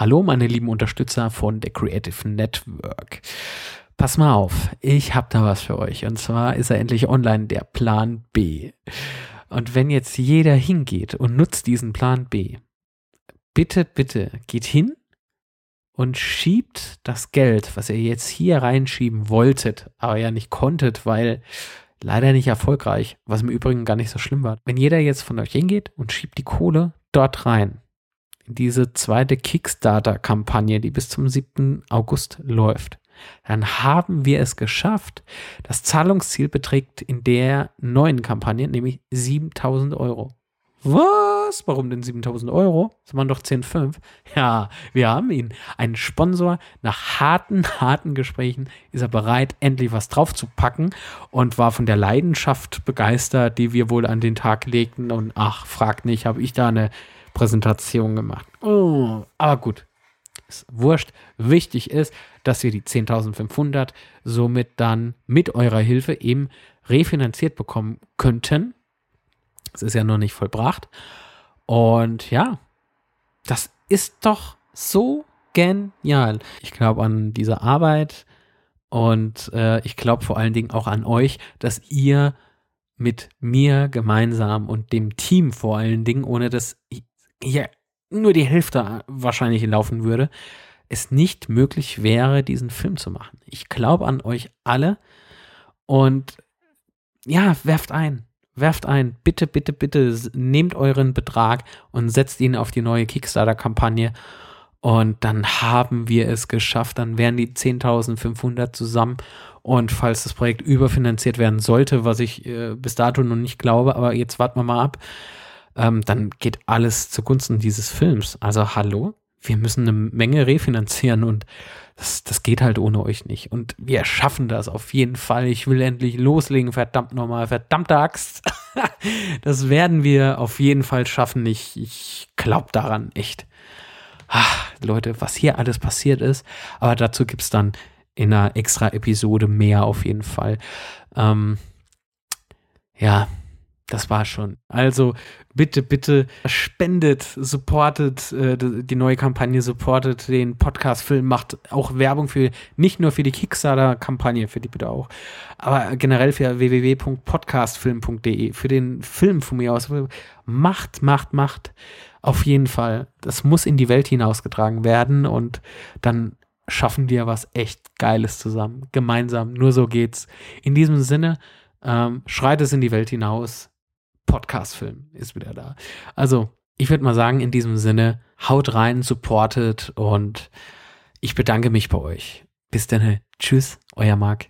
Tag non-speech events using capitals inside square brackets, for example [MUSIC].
Hallo, meine lieben Unterstützer von der Creative Network. Pass mal auf, ich habe da was für euch. Und zwar ist er endlich online, der Plan B. Und wenn jetzt jeder hingeht und nutzt diesen Plan B, bitte, bitte geht hin und schiebt das Geld, was ihr jetzt hier reinschieben wolltet, aber ja nicht konntet, weil leider nicht erfolgreich, was im Übrigen gar nicht so schlimm war. Wenn jeder jetzt von euch hingeht und schiebt die Kohle dort rein, in diese zweite Kickstarter-Kampagne, die bis zum 7. August läuft, dann haben wir es geschafft. Das Zahlungsziel beträgt in der neuen Kampagne nämlich 7000 Euro. Was? Warum denn 7000 Euro? Das waren doch 10,5. Ja, wir haben ihn. Ein Sponsor. Nach harten, [LAUGHS] harten Gesprächen ist er bereit, endlich was draufzupacken und war von der Leidenschaft begeistert, die wir wohl an den Tag legten. Und ach, fragt nicht, habe ich da eine Präsentation gemacht. Oh, aber gut, ist wurscht. Wichtig ist, dass wir die 10.500 somit dann mit eurer Hilfe eben refinanziert bekommen könnten. Es ist ja noch nicht vollbracht. Und ja, das ist doch so genial. Ich glaube an diese Arbeit und äh, ich glaube vor allen Dingen auch an euch, dass ihr mit mir gemeinsam und dem Team vor allen Dingen, ohne dass hier nur die Hälfte wahrscheinlich laufen würde, es nicht möglich wäre, diesen Film zu machen. Ich glaube an euch alle und ja, werft ein. Werft ein. Bitte, bitte, bitte nehmt euren Betrag und setzt ihn auf die neue Kickstarter-Kampagne. Und dann haben wir es geschafft. Dann wären die 10.500 zusammen. Und falls das Projekt überfinanziert werden sollte, was ich äh, bis dato noch nicht glaube, aber jetzt warten wir mal ab, ähm, dann geht alles zugunsten dieses Films. Also hallo, wir müssen eine Menge refinanzieren und das, das geht halt ohne euch nicht. Und wir schaffen das auf jeden Fall. Ich will endlich loslegen, verdammt nochmal, verdammte Axt. [LAUGHS] das werden wir auf jeden Fall schaffen. Ich, ich glaube daran, echt. Ach, Leute, was hier alles passiert ist. Aber dazu gibt es dann in einer extra Episode mehr auf jeden Fall. Ähm, ja, das war schon. Also bitte, bitte spendet, supportet äh, die neue Kampagne, supportet den Podcast-Film, macht auch Werbung für, nicht nur für die Kickstarter-Kampagne, für die bitte auch, aber generell für www.podcastfilm.de, für den Film von mir aus. Macht, macht, macht. Auf jeden Fall. Das muss in die Welt hinausgetragen werden und dann schaffen wir was echt Geiles zusammen. Gemeinsam. Nur so geht's. In diesem Sinne, ähm, schreit es in die Welt hinaus Podcast-Film ist wieder da. Also, ich würde mal sagen, in diesem Sinne, haut rein, supportet und ich bedanke mich bei euch. Bis dann. Tschüss, euer Marc.